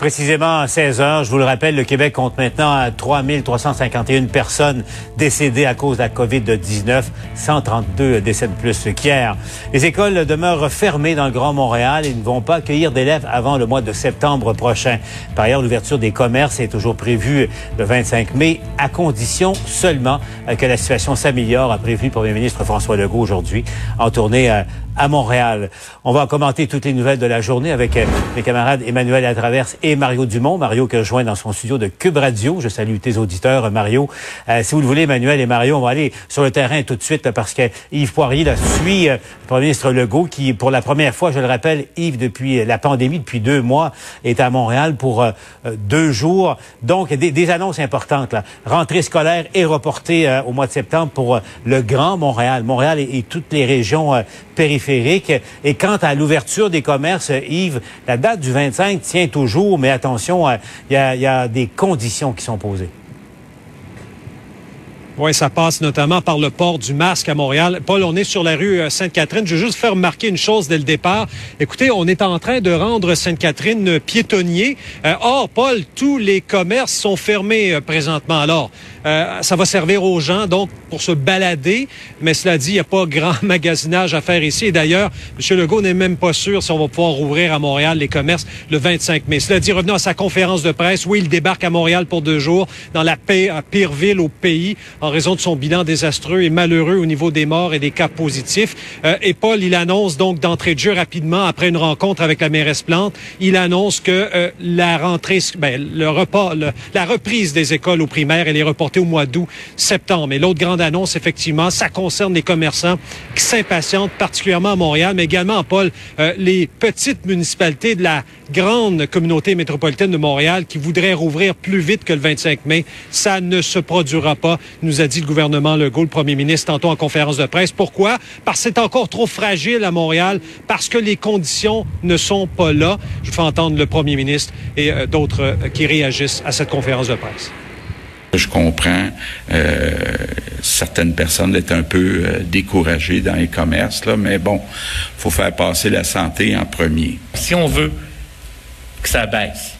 Précisément à 16 heures, je vous le rappelle, le Québec compte maintenant 3 351 personnes décédées à cause de la COVID-19, 132 décès de plus qu'hier. Les écoles demeurent fermées dans le Grand Montréal et ne vont pas accueillir d'élèves avant le mois de septembre prochain. Par ailleurs, l'ouverture des commerces est toujours prévue le 25 mai, à condition seulement que la situation s'améliore, a prévu le premier ministre François Legault aujourd'hui en tournée à à Montréal. On va commenter toutes les nouvelles de la journée avec euh, mes camarades Emmanuel Latraverse et Mario Dumont. Mario que je joins dans son studio de Cube Radio. Je salue tes auditeurs, Mario. Euh, si vous le voulez, Emmanuel et Mario, on va aller sur le terrain tout de suite parce que Yves Poirier là, suit euh, le premier ministre Legault qui, pour la première fois, je le rappelle, Yves, depuis la pandémie, depuis deux mois, est à Montréal pour deux jours. Donc, des, des, annonces importantes. Là. Rentrée scolaire est reportée au mois de septembre pour le Grand Montréal. Montréal et, et toutes les régions périphériques et quant à l'ouverture des commerces, Yves, la date du 25 tient toujours, mais attention, euh, il y a des conditions qui sont posées. Oui, ça passe notamment par le port du masque à Montréal. Paul, on est sur la rue euh, Sainte-Catherine. Je veux juste faire remarquer une chose dès le départ. Écoutez, on est en train de rendre Sainte-Catherine piétonnier. Euh, or, Paul, tous les commerces sont fermés euh, présentement. Alors, ça va servir aux gens, donc, pour se balader. Mais cela dit, il n'y a pas grand magasinage à faire ici. Et d'ailleurs, M. Legault n'est même pas sûr si on va pouvoir ouvrir à Montréal les commerces le 25 mai. Cela dit, revenons à sa conférence de presse. Oui, il débarque à Montréal pour deux jours, dans la pire ville au pays, raison de son bilan désastreux et malheureux au niveau des morts et des cas positifs. Euh, et Paul, il annonce donc d'entrée de jeu rapidement, après une rencontre avec la mairesse Plante, il annonce que euh, la rentrée, ben, le repas, la reprise des écoles aux primaires, elle est reportée au mois d'août, septembre. Et l'autre grande annonce, effectivement, ça concerne les commerçants qui s'impatientent, particulièrement à Montréal, mais également, Paul, euh, les petites municipalités de la grande communauté métropolitaine de Montréal qui voudraient rouvrir plus vite que le 25 mai. Ça ne se produira pas, a dit le gouvernement Legault, le premier ministre, tantôt en conférence de presse. Pourquoi? Parce que c'est encore trop fragile à Montréal, parce que les conditions ne sont pas là. Je fais entendre le premier ministre et euh, d'autres euh, qui réagissent à cette conférence de presse. Je comprends euh, certaines personnes être un peu euh, découragées dans les commerces, là, mais bon, faut faire passer la santé en premier. Si on veut que ça baisse,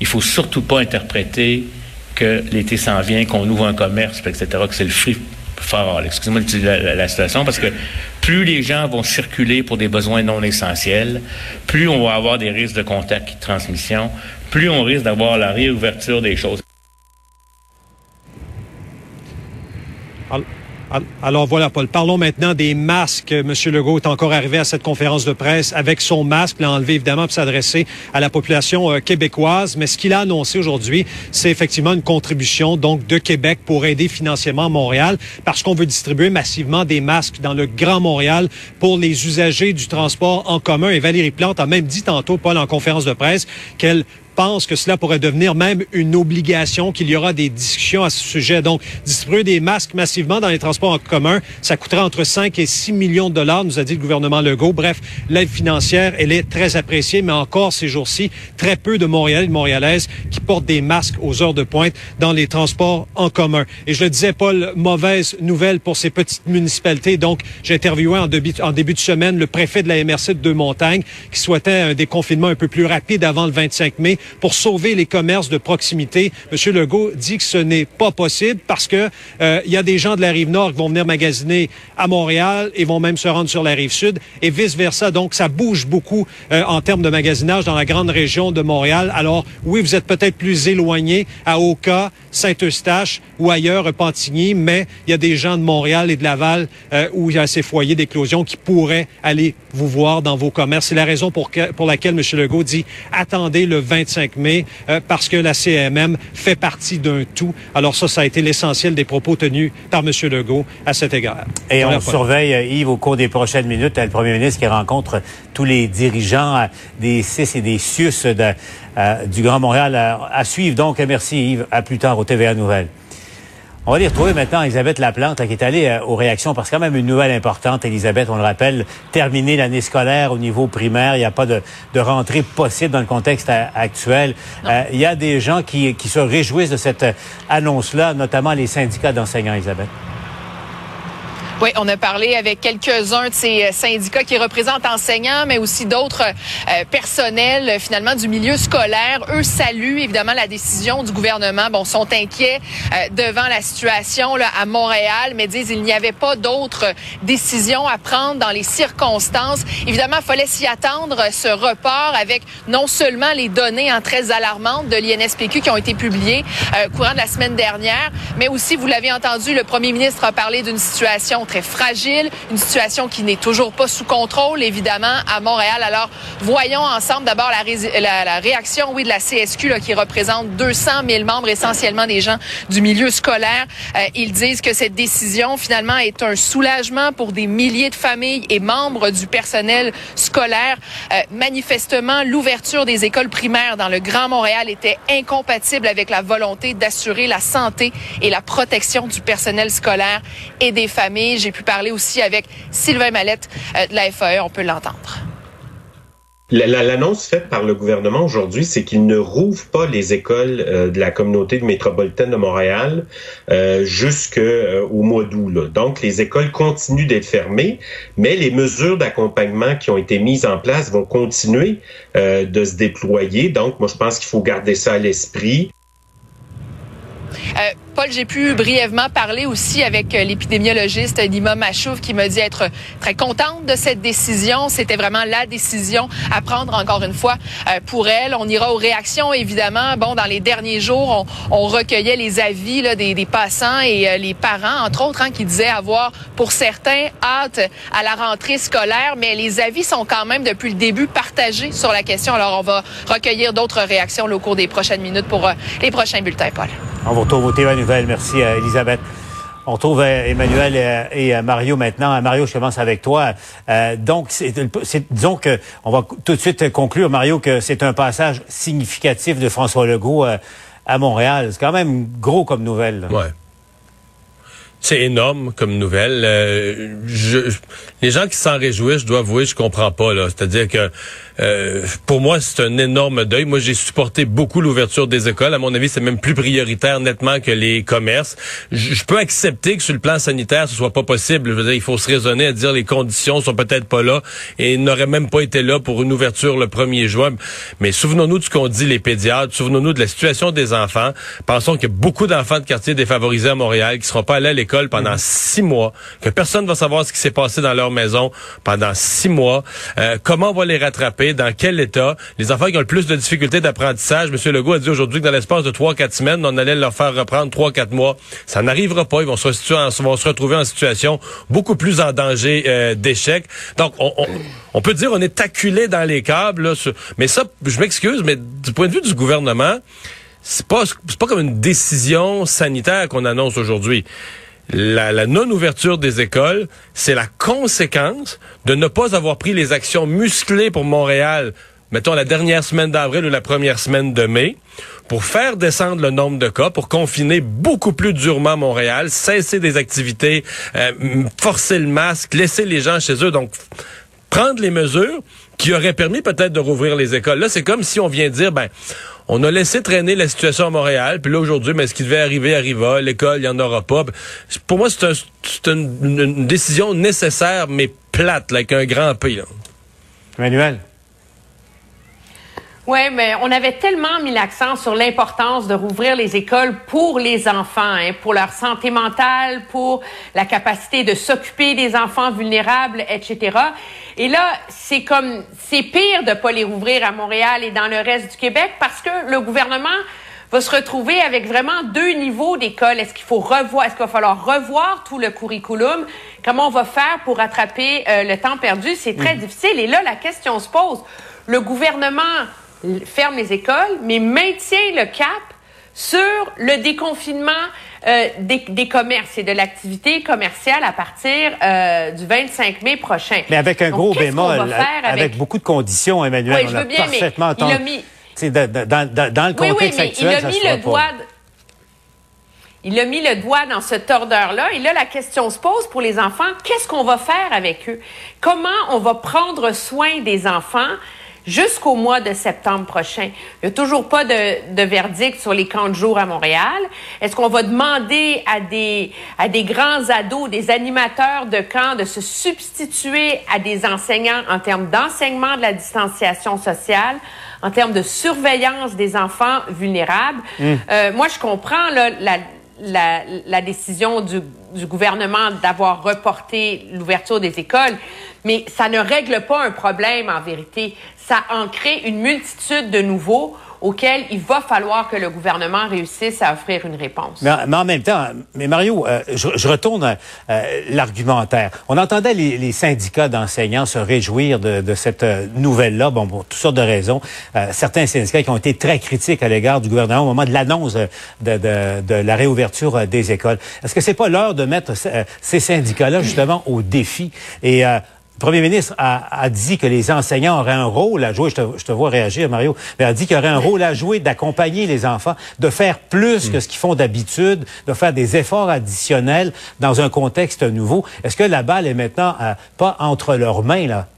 il faut surtout pas interpréter que l'été s'en vient, qu'on ouvre un commerce, etc., que c'est le free for all. Excusez-moi la, la, situation, parce que plus les gens vont circuler pour des besoins non essentiels, plus on va avoir des risques de contact et de transmission, plus on risque d'avoir la réouverture des choses. Voilà, Paul. Parlons maintenant des masques. Monsieur Legault est encore arrivé à cette conférence de presse avec son masque, l'a enlevé évidemment pour s'adresser à la population euh, québécoise. Mais ce qu'il a annoncé aujourd'hui, c'est effectivement une contribution donc de Québec pour aider financièrement Montréal, parce qu'on veut distribuer massivement des masques dans le Grand Montréal pour les usagers du transport en commun. Et Valérie Plante a même dit tantôt, Paul, en conférence de presse, qu'elle pense que cela pourrait devenir même une obligation, qu'il y aura des discussions à ce sujet. Donc, distribuer des masques massivement dans les transports en commun, ça coûtera entre 5 et 6 millions de dollars, nous a dit le gouvernement Legault. Bref, l'aide financière, elle est très appréciée, mais encore ces jours-ci, très peu de Montréalais et de Montréalaises qui portent des masques aux heures de pointe dans les transports en commun. Et je le disais, Paul, mauvaise nouvelle pour ces petites municipalités. Donc, j'ai interviewé en début, en début de semaine le préfet de la MRC de Deux-Montagnes qui souhaitait un déconfinement un peu plus rapide avant le 25 mai pour sauver les commerces de proximité. Monsieur Legault dit que ce n'est pas possible parce que euh, il y a des gens de la rive nord qui vont venir magasiner à Montréal et vont même se rendre sur la rive sud et vice versa. Donc ça bouge beaucoup euh, en termes de magasinage dans la grande région de Montréal. Alors oui, vous êtes peut-être plus éloigné à Oka, Saint-Eustache ou ailleurs, Pantigny, mais il y a des gens de Montréal et de Laval euh, où il y a ces foyers d'éclosion qui pourraient aller vous voir dans vos commerces. C'est la raison pour, pour laquelle M. Legault dit attendez le 25 mai euh, parce que la CMM fait partie d'un tout. Alors ça, ça a été l'essentiel des propos tenus par M. Legault à cet égard. Et on surveille, euh, Yves, au cours des prochaines minutes, le premier ministre qui rencontre tous les dirigeants des CIS et des CIUS du Grand Montréal à suivre. Donc, merci Yves. À plus tard au TVA Nouvelles. On va les retrouver maintenant Elisabeth Laplante qui est allée euh, aux réactions parce que quand même une nouvelle importante, Elisabeth, on le rappelle, terminer l'année scolaire au niveau primaire, il n'y a pas de, de, rentrée possible dans le contexte euh, actuel. Euh, il y a des gens qui, qui se réjouissent de cette annonce-là, notamment les syndicats d'enseignants, Elisabeth. Oui, on a parlé avec quelques-uns de ces euh, syndicats qui représentent enseignants, mais aussi d'autres euh, personnels euh, finalement du milieu scolaire. Eux saluent évidemment la décision du gouvernement. Bon, sont inquiets devant la situation là, à Montréal, mais disent il n'y avait pas d'autres décisions à prendre dans les circonstances. Évidemment, il fallait s'y attendre ce report avec non seulement les données en très alarmantes de l'INSPQ qui ont été publiées courant de la semaine dernière, mais aussi, vous l'avez entendu, le premier ministre a parlé d'une situation très fragile, une situation qui n'est toujours pas sous contrôle, évidemment, à Montréal. Alors, voyons ensemble d'abord la, réaction, oui, de la CSQ, là, qui représente 200 000 membres, essentiellement des gens du milieu scolaire. Euh, ils disent que cette décision, finalement, est un soulagement pour des milliers de familles et membres du personnel scolaire. Euh, manifestement, l'ouverture des écoles primaires dans le Grand Montréal était incompatible avec la volonté d'assurer la santé et la protection du personnel scolaire et des familles. J'ai pu parler aussi avec Sylvain Mallette euh, de la FAE. On peut l'entendre. L'annonce faite par le gouvernement aujourd'hui, c'est qu'il ne rouvre pas les écoles euh, de la communauté métropolitaine de Montréal euh, jusqu'au mois d'août. Donc, les écoles continuent d'être fermées, mais les mesures d'accompagnement qui ont été mises en place vont continuer de se déployer. Donc, moi, je pense qu'il faut garder ça à l'esprit. Paul, j'ai pu brièvement parler aussi avec euh, l'épidémiologiste Nima Machouf qui me dit être très contente de cette décision. C'était vraiment la décision à prendre encore une fois euh, pour elle. On ira aux réactions évidemment. Bon, dans les derniers jours, on, recueillait les avis des, passants et euh, les parents, entre autres, hein, qui disaient avoir pour certains hâte à la rentrée scolaire, mais les avis sont quand même depuis le début partagés sur la question. Alors, on va recueillir d'autres réactions au cours des prochaines minutes pour les prochains bulletins, Paul. On va retrouver Merci, euh, Elisabeth. On retrouve euh, Emmanuel et, euh, Mario maintenant. Mario, je commence avec toi. donc, disons que on va tout de suite conclure, Mario, que c'est un passage significatif de François Legault à Montréal. C'est quand même gros comme nouvelle. Ouais. C'est énorme comme nouvelle. je, les gens qui s'en réjouissent, je dois avouer, je comprends pas. là. C'est-à-dire que euh, pour moi, c'est un énorme deuil. Moi, j'ai supporté beaucoup l'ouverture des écoles. À mon avis, c'est même plus prioritaire nettement que les commerces. Je peux accepter que sur le plan sanitaire, ce soit pas possible. Je veux dire, il faut se raisonner à dire les conditions sont peut-être pas là et n'auraient même pas été là pour une ouverture le 1er juin. Mais souvenons-nous de ce qu'ont dit les pédiatres. Souvenons-nous de la situation des enfants. Pensons qu'il y a beaucoup d'enfants de quartiers défavorisés à Montréal qui seront pas allés à l'école pendant mhm. six mois, que personne va savoir ce qui s'est passé dans leur maison pendant six mois. Euh, comment on va les rattraper? Dans quel état? Les enfants qui ont le plus de difficultés d'apprentissage, M. Legault a dit aujourd'hui que dans l'espace de 3-4 semaines, on allait leur faire reprendre 3-4 mois. Ça n'arrivera pas. Ils vont se, retrouver en situation beaucoup plus en danger euh, d'échec. Donc, on, peut dire on est acculé dans les câbles. mais ça, je m'excuse, mais du point de vue du gouvernement, c'est pas, pas comme une décision sanitaire qu'on annonce aujourd'hui la, non-ouverture des écoles, c'est la conséquence de ne pas avoir pris les actions musclées pour Montréal, mettons la dernière semaine d'avril ou la première semaine de mai, pour faire descendre le nombre de cas, pour confiner beaucoup plus durement Montréal, cesser des activités, euh, forcer le masque, laisser les gens chez eux. Donc, prendre les mesures qui auraient permis peut-être de rouvrir les écoles. Là, c'est comme si on vient dire, ben, on a laissé traîner la situation à Montréal, puis là aujourd'hui, mais ce qui devait arriver arriva, l'école, il n'y en aura pas. Pour moi, c'est une, décision nécessaire, mais plate, avec un grand P. Emmanuel? Oui, mais on avait tellement mis l'accent sur l'importance de rouvrir les écoles pour les enfants, hein, pour leur santé mentale, pour la capacité de s'occuper des enfants vulnérables, etc. Et là, c'est comme, c'est pire de pas les rouvrir à Montréal et dans le reste du Québec parce que le gouvernement va se retrouver avec vraiment deux niveaux d'école. Est-ce qu'il faut revoir, est-ce qu'il va falloir revoir tout le curriculum? Comment on va faire pour rattraper euh, le temps perdu? C'est très mm. difficile. Et là, la question se pose. Le gouvernement ferme les écoles, mais maintient le cap sur le déconfinement euh, des, commerces et de l'activité commerciale à partir euh, du 25 mai prochain. Mais avec un gros bémol, avec... beaucoup de conditions, Emmanuel, oui, je veux bien, parfaitement mais il a mis... Dans, dans, dans, le contexte oui, oui, mais il a mis le doigt... il a mis le doigt dans ce tordeur-là. Et là, la question se pose pour les enfants, qu'est-ce qu'on va faire avec eux? Comment on va prendre soin des enfants? Jusqu'au mois de septembre prochain. Il n'y a toujours pas de, de, verdict sur les camps de jour à Montréal. Est-ce qu'on va demander à des, à des grands ados, des animateurs de camps de se substituer à des enseignants en termes d'enseignement de la distanciation sociale? en termes de surveillance des enfants vulnérables? Mmh. Euh, moi, je comprends là, la, la, la, décision du, du gouvernement d'avoir reporté l'ouverture des écoles, mais ça ne règle pas un problème en vérité. Ça en crée une multitude de nouveaux auquel il va falloir que le gouvernement réussisse à offrir une réponse. Mais, en même temps, mais Mario, euh, je, retourne euh, l'argumentaire. On entendait les, syndicats d'enseignants se réjouir de, cette euh, nouvelle-là, bon, pour toutes sortes de raisons. Euh, certains syndicats qui ont été très critiques à l'égard du gouvernement au moment de l'annonce de, de, de, la réouverture des écoles. Est-ce que c'est pas l'heure de mettre ces syndicats-là justement au défi? Et le premier ministre a, dit que les enseignants auraient un rôle à jouer. Je te, je te vois réagir, Mario. Mais a dit qu'il y aurait un rôle à jouer d'accompagner les enfants, de faire plus que ce qu'ils font d'habitude, de faire des efforts additionnels dans un contexte nouveau. Est-ce que la balle est maintenant euh, pas entre leurs mains, là?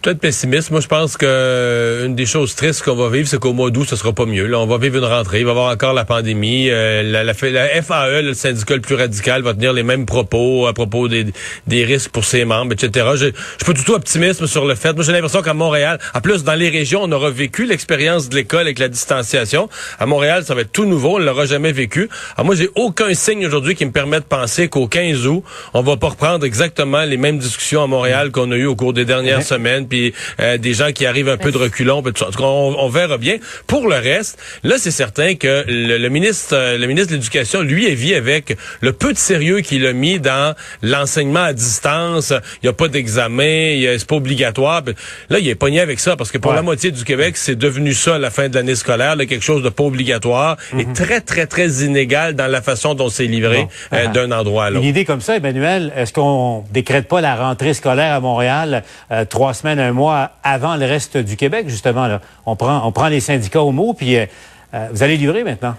Peut-être pessimiste. Moi, je pense que euh, une des choses tristes qu'on va vivre, c'est qu'au mois d'août, ce sera pas mieux. Là, on va vivre une rentrée. Il va y avoir encore la pandémie. Euh, la, la, FAE, le syndicat le plus radical, va tenir les mêmes propos à propos des, des risques pour ses membres, etc. Je, je suis pas du tout optimiste sur le fait. Moi, j'ai l'impression qu'à Montréal, en plus, dans les régions, on aura vécu l'expérience de l'école avec la distanciation. À Montréal, ça va être tout nouveau. On l'aura jamais vécu. Alors moi, j'ai aucun signe aujourd'hui qui me permet de penser qu'au 15 août, on va pas reprendre exactement les mêmes discussions à Montréal qu'on a eues au cours des dernières semaines puis euh, des gens qui arrivent un peu de reculons, tout ça. On, on, verra bien. Pour le reste, là, c'est certain que le, ministre, euh, le ministre de l'Éducation, lui, est vit avec le peu de sérieux qu'il a mis dans l'enseignement à distance. Il n'y a pas d'examen, c'est pas obligatoire. Là, il est pogné avec ça parce que pour la moitié du Québec, c'est devenu ça à la fin de l'année scolaire, là, quelque chose de pas obligatoire et mhm. très, très, très inégal dans la façon dont c'est livré euh, ah. d'un endroit à l'autre. Une idée comme ça, Emmanuel, est-ce qu'on décrète pas la rentrée scolaire à Montréal trois semaines, un mois avant le reste du Québec, justement. Là. On, prend, on prend les syndicats au mot, puis euh, euh, vous allez livrer maintenant?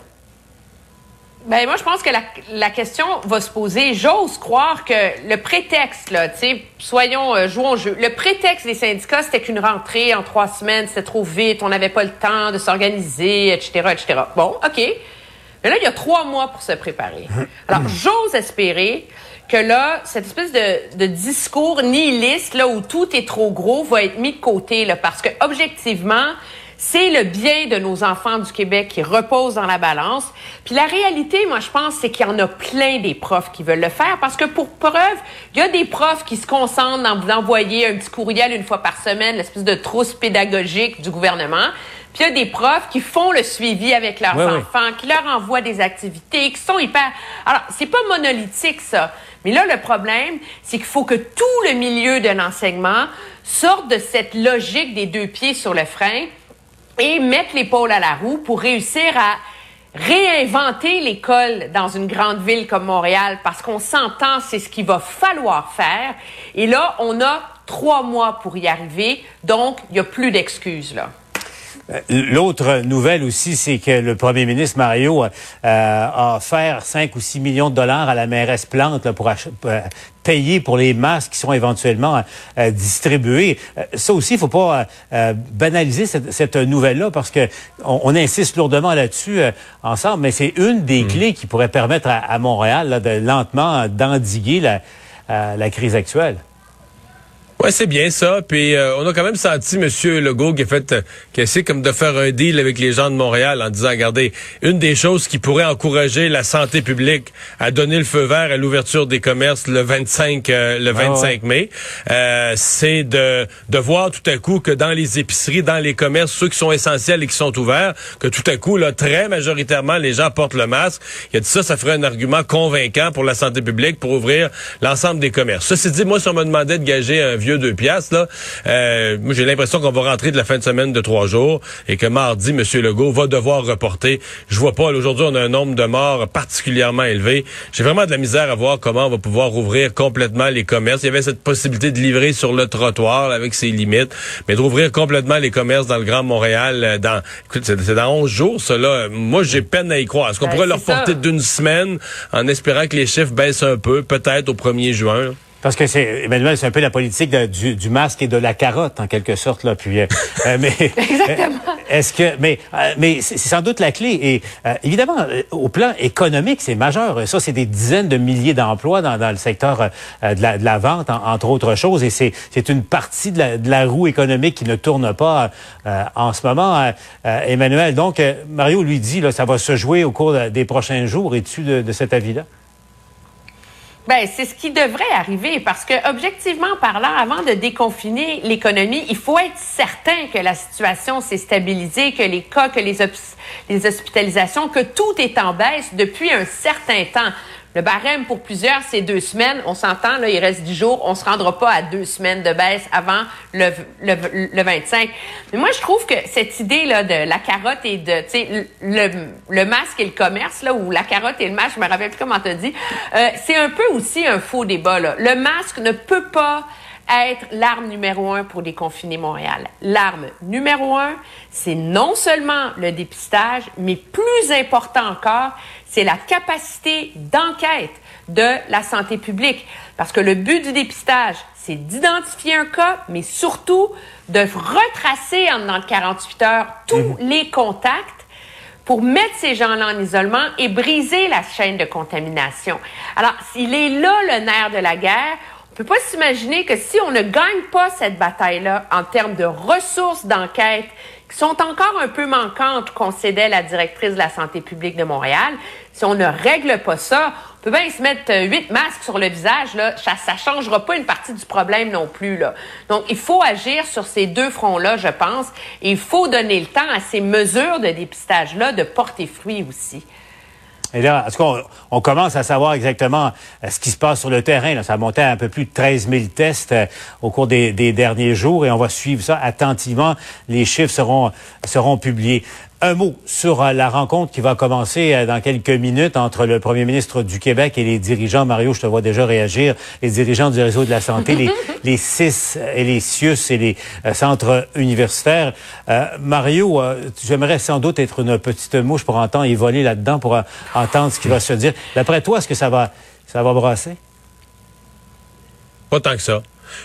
Ben moi, je pense que la, la question va se poser. J'ose croire que le prétexte, là, tu sais, soyons, euh, jouons au jeu. Le prétexte des syndicats, c'était qu'une rentrée en trois semaines, c'était trop vite, on n'avait pas le temps de s'organiser, etc., etc. Bon, OK. Mais là, il y a trois mois pour se préparer. Alors, j'ose espérer que là, cette espèce de, de, discours nihiliste, là, où tout est trop gros, va être mis de côté, là, parce que, objectivement, c'est le bien de nos enfants du Québec qui repose dans la balance. Puis la réalité, moi, je pense, c'est qu'il y en a plein des profs qui veulent le faire parce que pour preuve, il y a des profs qui se concentrent dans vous envoyer un petit courriel une fois par semaine, l'espèce de trousse pédagogique du gouvernement. Puis il y a des profs qui font le suivi avec leurs enfants, qui leur envoient des activités, qui sont hyper... Alors, c'est pas monolithique, ça. Mais là, le problème, c'est qu'il faut que tout le milieu de l'enseignement sorte de cette logique des deux pieds sur le frein et mette l'épaule à la roue pour réussir à réinventer l'école dans une grande ville comme Montréal parce qu'on s'entend, c'est ce qu'il va falloir faire. Et là, on a trois mois pour y arriver, donc il n'y a plus d'excuses là. Euh, l'autre nouvelle aussi, c'est que le premier ministre Mario euh, a offert 5 ou 6 millions de dollars à la mairesse Plante pour euh, payer pour les masques qui sont éventuellement distribués. ça aussi, il faut pas banaliser cette, nouvelle-là parce que on, insiste lourdement là-dessus ensemble, mais c'est une des hmm. clés qui pourrait permettre à, Montréal de lentement d'endiguer la, la crise actuelle. Ouais, c'est bien ça. Puis euh, on a quand même senti Monsieur Legault qui a fait, euh, qui essaie comme de faire un deal avec les gens de Montréal en disant, regardez, une des choses qui pourrait encourager la santé publique à donner le feu vert à l'ouverture des commerces le 25, euh, le 25 ah mai, c'est de de voir tout à coup que dans les épiceries, dans les commerces, ceux qui sont essentiels et qui sont ouverts, que tout à coup, là, très majoritairement, les gens portent le masque. Il a dit ça, ça ferait un argument convaincant pour la santé publique pour ouvrir l'ensemble des commerces. Ceci dit, moi, si on me demandait de gager un vieux vieux deux piastres, là, euh, moi j'ai l'impression qu'on va rentrer de la fin de semaine de trois jours et que mardi, M. Legault va devoir reporter. Je vois pas, aujourd'hui, on a un nombre de morts particulièrement élevé. J'ai vraiment de la misère à voir comment on va pouvoir ouvrir complètement les commerces. Il y avait cette possibilité de livrer sur le trottoir avec ses limites, mais de rouvrir complètement les commerces dans le Grand Montréal euh, dans écoute, c'est dans 11 jours, cela. Moi, j'ai peine à y croire. Est-ce qu'on Ben, pourrait leur porter d'une semaine en espérant que les chiffres baissent un peu, peut-être au 1er juin? là? Parce que c'est Emmanuel, c'est un peu la politique de- du, du masque et de la carotte en quelque sorte là. Puis, euh, euh, mais Exactement. est-ce que mais euh, mais c'est sans doute la clé et euh, évidemment euh, au plan économique c'est majeur. Ça c'est des dizaines de milliers d'emplois dans, dans le secteur euh, de, la, de la vente en- entre autres choses et c'est c'est une partie de la, de la roue économique qui ne tourne pas euh, en ce moment. euh, euh, Emmanuel, donc euh, Mario lui dit là ça va se jouer au cours de- des prochains jours. Es-tu de, de cet avis-là? Ben, c'est ce qui devrait arriver parce que, objectivement parlant, avant de déconfiner l'économie, il faut être certain que la situation s'est stabilisée, que les cas, que les, les hospitalisations, que tout est en baisse depuis un certain temps. Le barème pour plusieurs, c'est deux semaines. On s'entend, là, il reste dix jours. On se rendra pas à deux semaines de baisse avant le, le, le 25. Mais moi, je trouve que cette idée-là de la carotte et de, tu sais, le, le masque et le commerce, là, ou la carotte et le masque, je me rappelle plus comment t'as dit, euh, c'est un peu aussi un faux débat, là. Le masque ne peut pas être l'arme numéro un pour déconfiner Montréal. L'arme numéro un, c'est non seulement le dépistage, mais plus important encore, c'est la capacité d'enquête de la santé publique. Parce que le but du dépistage, c'est d'identifier un cas, mais surtout de retracer en dans 48 heures tous les contacts pour mettre ces gens-là en isolement et briser la chaîne de contamination. Alors, s'il est là le nerf de la guerre, peut pas s'imaginer que si on ne gagne pas cette bataille-là en termes de ressources d'enquête qui sont encore un peu manquantes, concédait la directrice de la santé publique de Montréal, si on ne règle pas ça, on peut bien se mettre euh, huit masques sur le visage, là, ça, ça changera pas une partie du problème non plus, là. Donc, il faut agir sur ces deux fronts-là, je pense, et il faut donner le temps à ces mesures de dépistage-là de porter fruit aussi. Et là, est-ce qu'on on commence à savoir exactement euh, ce qui se passe sur le terrain? Là. Ça a monté à un peu plus de 13 000 tests euh, au cours des, derniers jours et on va suivre ça attentivement. Les chiffres seront publiés. Un mot sur euh, la rencontre qui va commencer euh, dans quelques minutes entre le premier ministre du Québec et les dirigeants. Mario, je te vois déjà réagir. Les dirigeants du réseau de la santé, les, les CIS et les CIUS et les euh, centres universitaires. Euh, Mario, euh, j'aimerais sans doute être une petite mouche pour entendre y voler là-dedans pour entendre ce qui va se dire. D'après toi, est-ce que ça va, ça va brasser? Pas tant que ça.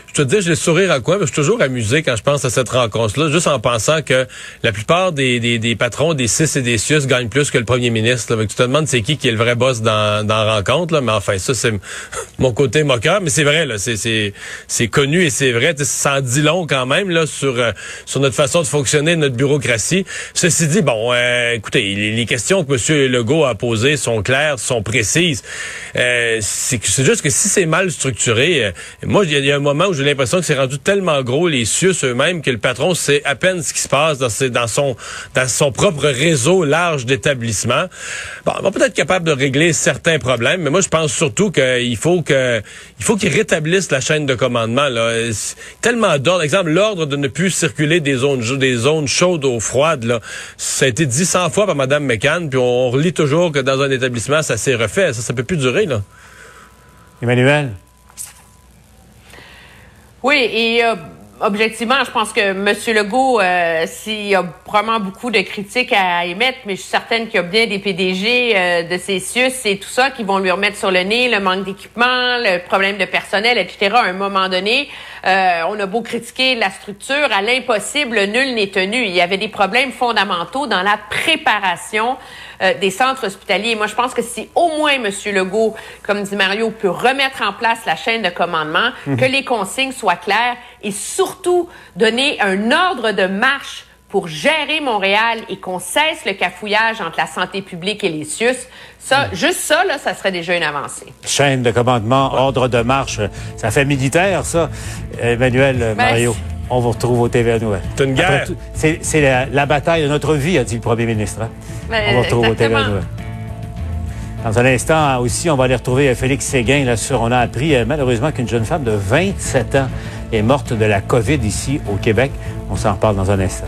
Je te dis, j'ai le sourire à quoi, mais je suis toujours amusé quand je pense à cette rencontre-là, juste en pensant que la plupart des, des, des patrons des CIS et des CIUS gagnent plus que le premier ministre. là. Tu te demandes c'est qui qui est le vrai boss dans, dans la rencontre, là. mais enfin, ça, c'est mon côté moqueur, mais c'est vrai, là, c'est, connu et c'est vrai. Ça en dit long quand même là, sur, euh, sur notre façon de fonctionner, notre bureaucratie. Ceci dit, bon, euh, écoutez, les, questions que M. Legault a posées sont claires, sont précises. Euh, c'est, juste que si c'est mal structuré, euh, moi, il y, y a un moment où j'ai l'impression que c'est rendu tellement gros les CIUS eux-mêmes que le patron sait à peine ce qui se passe dans, ses- dans son dans son propre réseau large d'établissements. Bon, on va peut-être être capable de régler certains problèmes, mais moi je pense surtout qu'il faut que il faut qu'ils rétablissent la chaîne de commandement. Là. Tellement d'ordres. Exemple, l'ordre de ne plus circuler des zones des zones chaudes ou froides. Là. Ça a été dit 100 fois par Mme McCann, puis on relit toujours que dans un établissement, ça s'est refait. Ça, ça peut plus durer, là. Emmanuel? Oui, et euh, objectivement, je pense que M. Legault, euh, s'il y a vraiment beaucoup de critiques à émettre, mais je suis certaine qu'il y a bien des PDG euh, de ces CIUS et tout ça qui vont lui remettre sur le nez le manque d'équipement, le problème de personnel, etc. À un moment donné, euh, on a beau critiquer la structure, à l'impossible, nul n'est tenu. Il y avait des problèmes fondamentaux dans la préparation euh, des centres hospitaliers. Moi, je pense que si au moins M. Legault, comme dit Mario, peut remettre en place la chaîne de commandement, que les consignes soient claires et surtout donner un ordre de marche pour gérer Montréal et qu'on cesse le cafouillage entre la santé publique et les CIUS, ça, juste ça, là, ça serait déjà une avancée. Chaîne de commandement, ordre de marche. Ça fait militaire, ça. Emmanuel, Ben, Mario, on vous retrouve au TVA Nouvelle. C'est une guerre. C'est la, la bataille de notre vie, a dit le premier ministre. hein. Ben, on vous retrouve au TVA. Nouvelle. Dans un instant aussi, on va aller retrouver euh, Félix Séguin. Là, sur, on a appris euh, malheureusement qu'une jeune femme de 27 ans est morte de la COVID ici au Québec. On s'en reparle dans un instant.